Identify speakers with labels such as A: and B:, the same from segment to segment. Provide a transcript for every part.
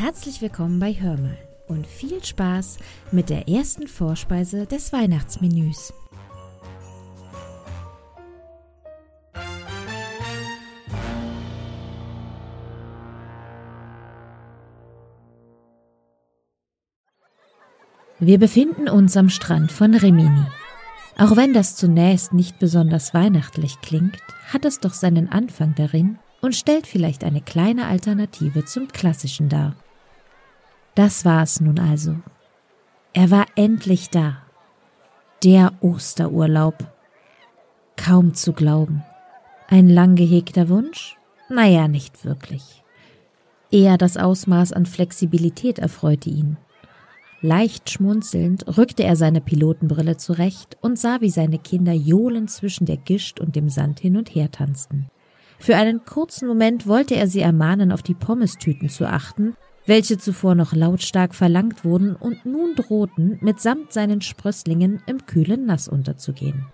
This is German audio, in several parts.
A: Herzlich willkommen bei Hörmal und viel Spaß mit der ersten Vorspeise des Weihnachtsmenüs. Wir befinden uns am Strand von Rimini. Auch wenn das zunächst nicht besonders weihnachtlich klingt, hat es doch seinen Anfang darin und stellt vielleicht eine kleine Alternative zum Klassischen dar. Das war es nun also. Er war endlich da. Der Osterurlaub. Kaum zu glauben. Ein lang gehegter Wunsch? Naja, nicht wirklich. Eher das Ausmaß an Flexibilität erfreute ihn. Leicht schmunzelnd rückte er seine Pilotenbrille zurecht und sah, wie seine Kinder johlend zwischen der Gischt und dem Sand hin und her tanzten. Für einen kurzen Moment wollte er sie ermahnen, auf die Pommestüten zu achten, welche zuvor noch lautstark verlangt wurden und nun drohten, mitsamt seinen Sprösslingen im kühlen Nass unterzugehen.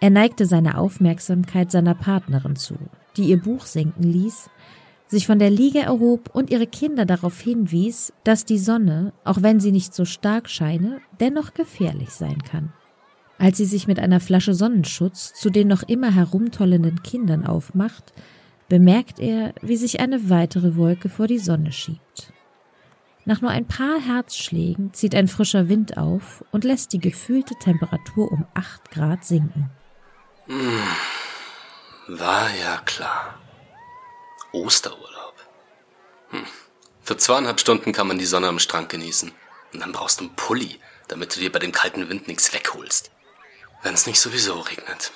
A: Er neigte seine Aufmerksamkeit seiner Partnerin zu, die ihr Buch sinken ließ, sich von der Liege erhob und ihre Kinder darauf hinwies, dass die Sonne, auch wenn sie nicht so stark scheine, dennoch gefährlich sein kann. Als sie sich mit einer Flasche Sonnenschutz zu den noch immer herumtollenden Kindern aufmacht, bemerkt er, wie sich eine weitere Wolke vor die Sonne schiebt. Nach nur ein paar Herzschlägen zieht ein frischer Wind auf und lässt die gefühlte Temperatur um acht Grad sinken.
B: Hm, war ja klar. Osterurlaub. Hm. Für zweieinhalb Stunden kann man die Sonne am Strand genießen. Und dann brauchst du einen Pulli, damit du dir bei dem kalten Wind nichts wegholst. Wenn es nicht sowieso regnet.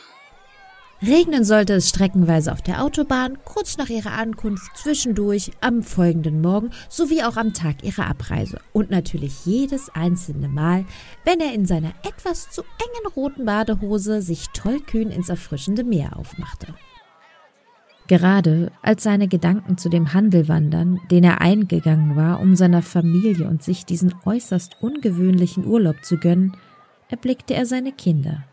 A: Regnen sollte es streckenweise auf der Autobahn, kurz nach ihrer Ankunft, zwischendurch, am folgenden Morgen sowie auch am Tag ihrer Abreise. Und natürlich jedes einzelne Mal, wenn er in seiner etwas zu engen roten Badehose sich tollkühn ins erfrischende Meer aufmachte. Gerade als seine Gedanken zu dem Handel wandern, den er eingegangen war, um seiner Familie und sich diesen äußerst ungewöhnlichen Urlaub zu gönnen, erblickte er seine Kinder.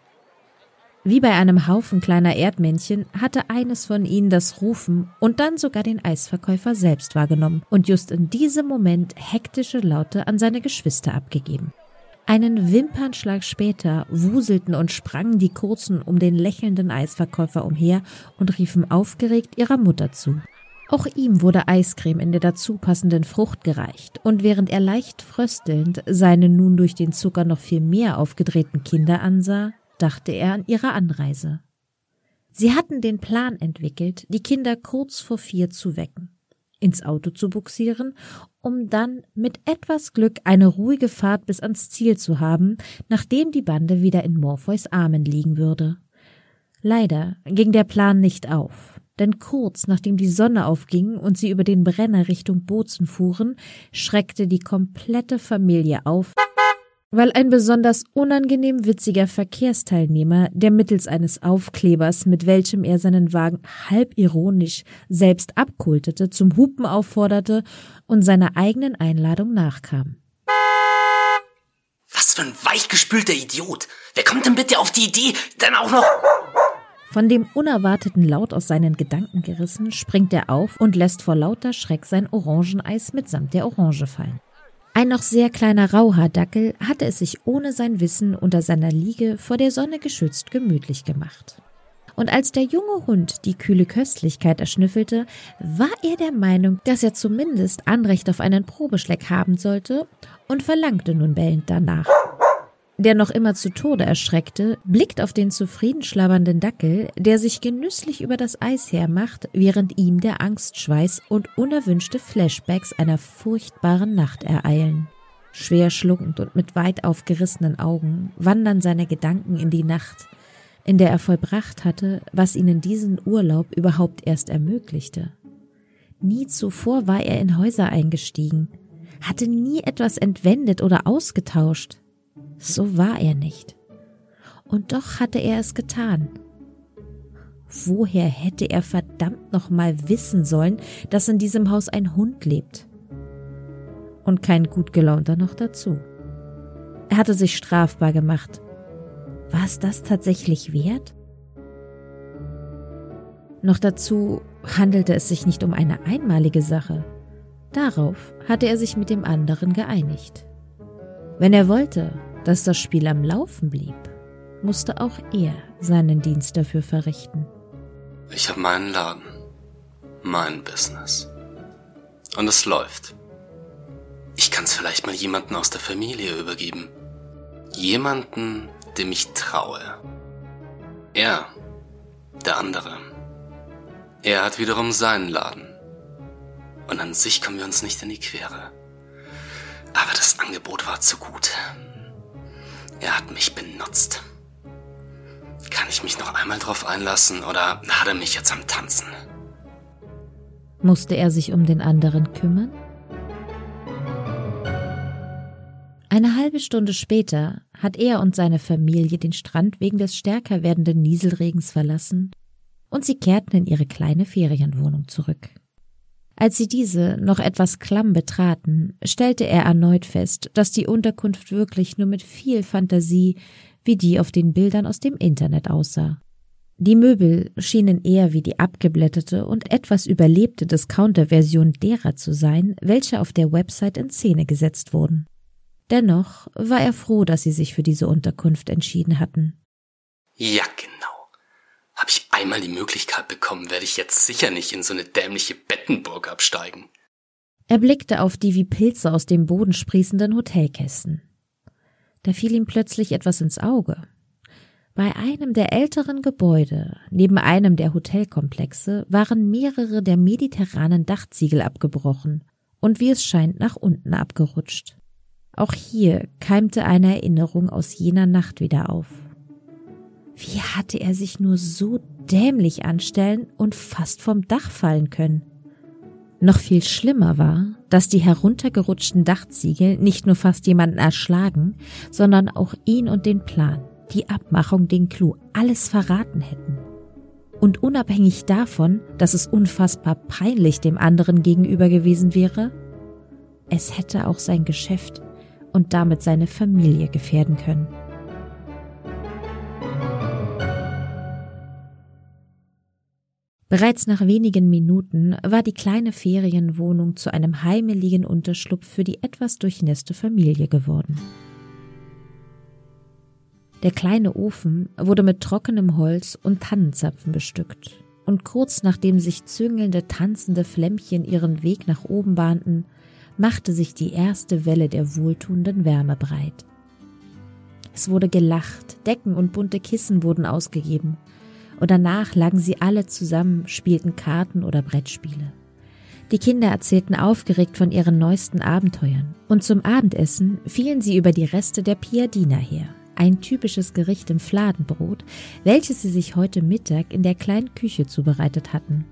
A: Wie bei einem Haufen kleiner Erdmännchen hatte eines von ihnen das Rufen und dann sogar den Eisverkäufer selbst wahrgenommen und just in diesem Moment hektische Laute an seine Geschwister abgegeben. Einen Wimpernschlag später wuselten und sprangen die Kurzen um den lächelnden Eisverkäufer umher und riefen aufgeregt ihrer Mutter zu. Auch ihm wurde Eiscreme in der dazu passenden Frucht gereicht, und während er leicht fröstelnd seine nun durch den Zucker noch viel mehr aufgedrehten Kinder ansah, dachte er an ihre Anreise. Sie hatten den Plan entwickelt, die Kinder kurz vor vier zu wecken ins Auto zu buxieren, um dann mit etwas Glück eine ruhige Fahrt bis ans Ziel zu haben, nachdem die Bande wieder in Morpheus Armen liegen würde. Leider ging der Plan nicht auf, denn kurz nachdem die Sonne aufging und sie über den Brenner Richtung Bozen fuhren, schreckte die komplette Familie auf, weil ein besonders unangenehm witziger Verkehrsteilnehmer, der mittels eines Aufklebers, mit welchem er seinen Wagen halb ironisch selbst abkultete, zum Hupen aufforderte und seiner eigenen Einladung nachkam.
B: Was für ein weichgespülter Idiot! Wer kommt denn bitte auf die Idee, dann auch noch...
A: Von dem unerwarteten Laut aus seinen Gedanken gerissen, springt er auf und lässt vor lauter Schreck sein Orangeneis mitsamt der Orange fallen. Ein noch sehr kleiner Rauhaardackel hatte es sich ohne sein Wissen unter seiner Liege vor der Sonne geschützt gemütlich gemacht. Und als der junge Hund die kühle Köstlichkeit erschnüffelte, war er der Meinung, dass er zumindest Anrecht auf einen Probeschleck haben sollte und verlangte nun bellend danach der noch immer zu Tode erschreckte, blickt auf den zufrieden schlabbernden Dackel, der sich genüsslich über das Eis hermacht, während ihm der Angstschweiß und unerwünschte Flashbacks einer furchtbaren Nacht ereilen. Schwer schluckend und mit weit aufgerissenen Augen wandern seine Gedanken in die Nacht, in der er vollbracht hatte, was ihnen diesen Urlaub überhaupt erst ermöglichte. Nie zuvor war er in Häuser eingestiegen, hatte nie etwas entwendet oder ausgetauscht. So war er nicht. Und doch hatte er es getan. Woher hätte er verdammt noch mal wissen sollen, dass in diesem Haus ein Hund lebt? Und kein gut gelaunter noch dazu. Er hatte sich strafbar gemacht. War es das tatsächlich wert? Noch dazu handelte es sich nicht um eine einmalige Sache. Darauf hatte er sich mit dem anderen geeinigt. Wenn er wollte, dass das Spiel am Laufen blieb, musste auch er seinen Dienst dafür verrichten.
B: Ich habe meinen Laden, mein Business. Und es läuft. Ich kann es vielleicht mal jemanden aus der Familie übergeben. Jemanden, dem ich traue. Er, der andere. Er hat wiederum seinen Laden. Und an sich kommen wir uns nicht in die Quere. Aber das Angebot war zu gut. Er hat mich benutzt. Kann ich mich noch einmal drauf einlassen oder hat er mich jetzt am Tanzen?
A: Musste er sich um den anderen kümmern? Eine halbe Stunde später hat er und seine Familie den Strand wegen des stärker werdenden Nieselregens verlassen und sie kehrten in ihre kleine Ferienwohnung zurück. Als sie diese noch etwas klamm betraten, stellte er erneut fest, dass die Unterkunft wirklich nur mit viel Fantasie wie die auf den Bildern aus dem Internet aussah. Die Möbel schienen eher wie die abgeblätterte und etwas überlebte Discounter-Version derer zu sein, welche auf der Website in Szene gesetzt wurden. Dennoch war er froh, dass sie sich für diese Unterkunft entschieden hatten.
B: Ja, genau. Einmal die Möglichkeit bekommen, werde ich jetzt sicher nicht in so eine dämliche Bettenburg absteigen.
A: Er blickte auf die wie Pilze aus dem Boden sprießenden Hotelkästen. Da fiel ihm plötzlich etwas ins Auge. Bei einem der älteren Gebäude, neben einem der Hotelkomplexe, waren mehrere der mediterranen Dachziegel abgebrochen und wie es scheint nach unten abgerutscht. Auch hier keimte eine Erinnerung aus jener Nacht wieder auf. Wie hatte er sich nur so dämlich anstellen und fast vom Dach fallen können? Noch viel schlimmer war, dass die heruntergerutschten Dachziegel nicht nur fast jemanden erschlagen, sondern auch ihn und den Plan, die Abmachung, den Clou, alles verraten hätten. Und unabhängig davon, dass es unfassbar peinlich dem anderen gegenüber gewesen wäre, es hätte auch sein Geschäft und damit seine Familie gefährden können. Bereits nach wenigen Minuten war die kleine Ferienwohnung zu einem heimeligen Unterschlupf für die etwas durchnässte Familie geworden. Der kleine Ofen wurde mit trockenem Holz und Tannenzapfen bestückt, und kurz nachdem sich züngelnde, tanzende Flämmchen ihren Weg nach oben bahnten, machte sich die erste Welle der wohltuenden Wärme breit. Es wurde gelacht, Decken und bunte Kissen wurden ausgegeben, und danach lagen sie alle zusammen, spielten Karten oder Brettspiele. Die Kinder erzählten aufgeregt von ihren neuesten Abenteuern, und zum Abendessen fielen sie über die Reste der Piadina her, ein typisches Gericht im Fladenbrot, welches sie sich heute Mittag in der kleinen Küche zubereitet hatten.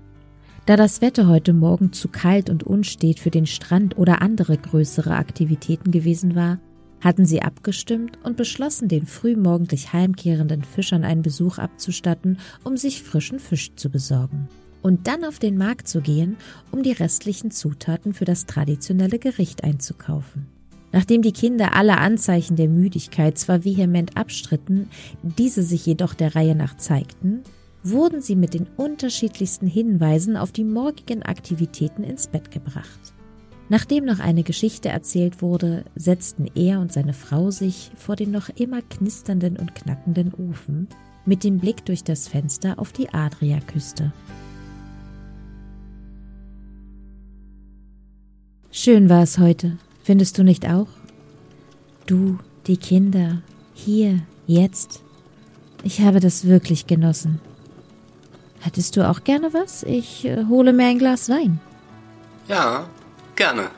A: Da das Wetter heute Morgen zu kalt und unstet für den Strand oder andere größere Aktivitäten gewesen war, hatten sie abgestimmt und beschlossen, den frühmorgendlich heimkehrenden Fischern einen Besuch abzustatten, um sich frischen Fisch zu besorgen. Und dann auf den Markt zu gehen, um die restlichen Zutaten für das traditionelle Gericht einzukaufen. Nachdem die Kinder alle Anzeichen der Müdigkeit zwar vehement abstritten, diese sich jedoch der Reihe nach zeigten, wurden sie mit den unterschiedlichsten Hinweisen auf die morgigen Aktivitäten ins Bett gebracht. Nachdem noch eine Geschichte erzählt wurde, setzten er und seine Frau sich vor den noch immer knisternden und knackenden Ofen mit dem Blick durch das Fenster auf die Adriaküste. Schön war es heute, findest du nicht auch? Du, die Kinder, hier, jetzt. Ich habe das wirklich genossen. Hättest du auch gerne was? Ich äh, hole mir ein Glas Wein.
B: Ja, Gerne.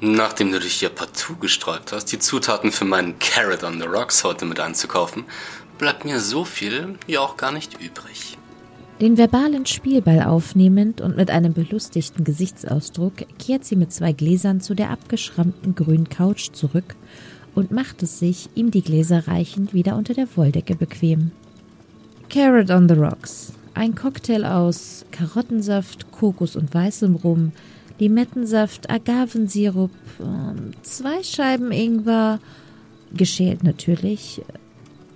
B: Nachdem du dich ja partout gesträubt hast, die Zutaten für meinen Carrot on the Rocks heute mit einzukaufen, bleibt mir so viel ja auch gar nicht übrig.
A: Den verbalen Spielball aufnehmend und mit einem belustigten Gesichtsausdruck kehrt sie mit zwei Gläsern zu der abgeschrammten grünen Couch zurück und macht es sich, ihm die Gläser reichend, wieder unter der Wolldecke bequem. Carrot on the Rocks. Ein Cocktail aus Karottensaft, Kokos und weißem Rum, Limettensaft, Agavensirup, ähm, zwei Scheiben Ingwer, geschält natürlich,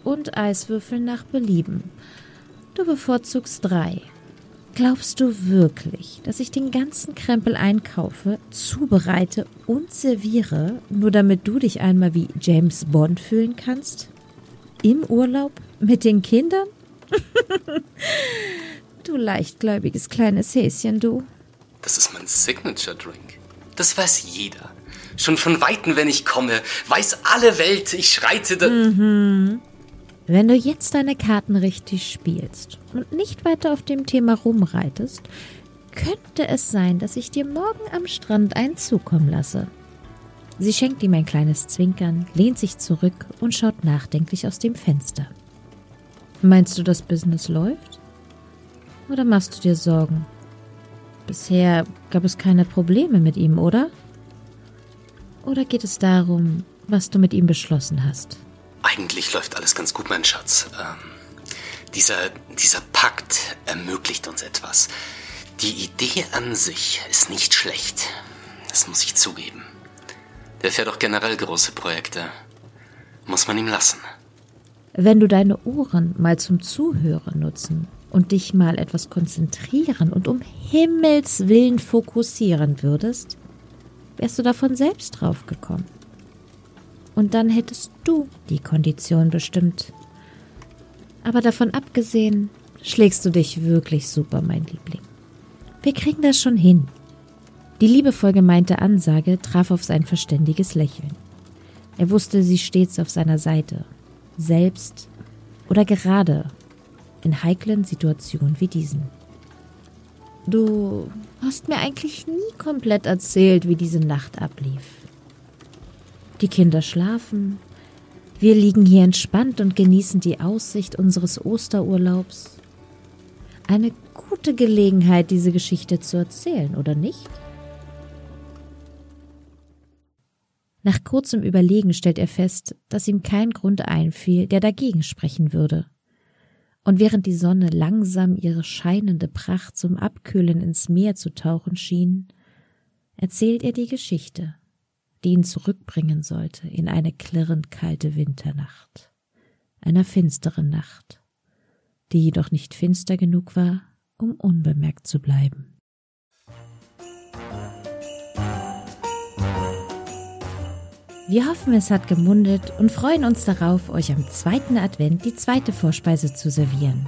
A: und Eiswürfel nach Belieben. Du bevorzugst drei. Glaubst du wirklich, dass ich den ganzen Krempel einkaufe, zubereite und serviere, nur damit du dich einmal wie James Bond fühlen kannst? Im Urlaub? Mit den Kindern? du leichtgläubiges kleines Häschen, du.
B: Das ist mein Signature Drink. Das weiß jeder. Schon von Weitem, wenn ich komme, weiß alle Welt, ich schreite da.
A: Mhm. Wenn du jetzt deine Karten richtig spielst und nicht weiter auf dem Thema rumreitest, könnte es sein, dass ich dir morgen am Strand einen zukommen lasse. Sie schenkt ihm ein kleines Zwinkern, lehnt sich zurück und schaut nachdenklich aus dem Fenster. Meinst du, das Business läuft? Oder machst du dir Sorgen? Bisher gab es keine Probleme mit ihm, oder? Oder geht es darum, was du mit ihm beschlossen hast?
B: Eigentlich läuft alles ganz gut, mein Schatz. Ähm, dieser, dieser Pakt ermöglicht uns etwas. Die Idee an sich ist nicht schlecht. Das muss ich zugeben. Der fährt auch generell große Projekte. Muss man ihm lassen.
A: Wenn du deine Ohren mal zum Zuhören nutzen und dich mal etwas konzentrieren und um Himmels willen fokussieren würdest, wärst du davon selbst drauf gekommen und dann hättest du die Kondition bestimmt. Aber davon abgesehen, schlägst du dich wirklich super, mein Liebling. Wir kriegen das schon hin. Die liebevoll gemeinte Ansage traf auf sein verständiges Lächeln. Er wusste, sie stets auf seiner Seite, selbst oder gerade in heiklen Situationen wie diesen. Du hast mir eigentlich nie komplett erzählt, wie diese Nacht ablief. Die Kinder schlafen. Wir liegen hier entspannt und genießen die Aussicht unseres Osterurlaubs. Eine gute Gelegenheit, diese Geschichte zu erzählen, oder nicht? Nach kurzem Überlegen stellt er fest, dass ihm kein Grund einfiel, der dagegen sprechen würde. Und während die Sonne langsam ihre scheinende Pracht zum Abkühlen ins Meer zu tauchen schien, erzählt er die Geschichte die ihn zurückbringen sollte in eine klirrend kalte Winternacht, einer finsteren Nacht, die jedoch nicht finster genug war, um unbemerkt zu bleiben. Wir hoffen, es hat gemundet und freuen uns darauf, euch am zweiten Advent die zweite Vorspeise zu servieren.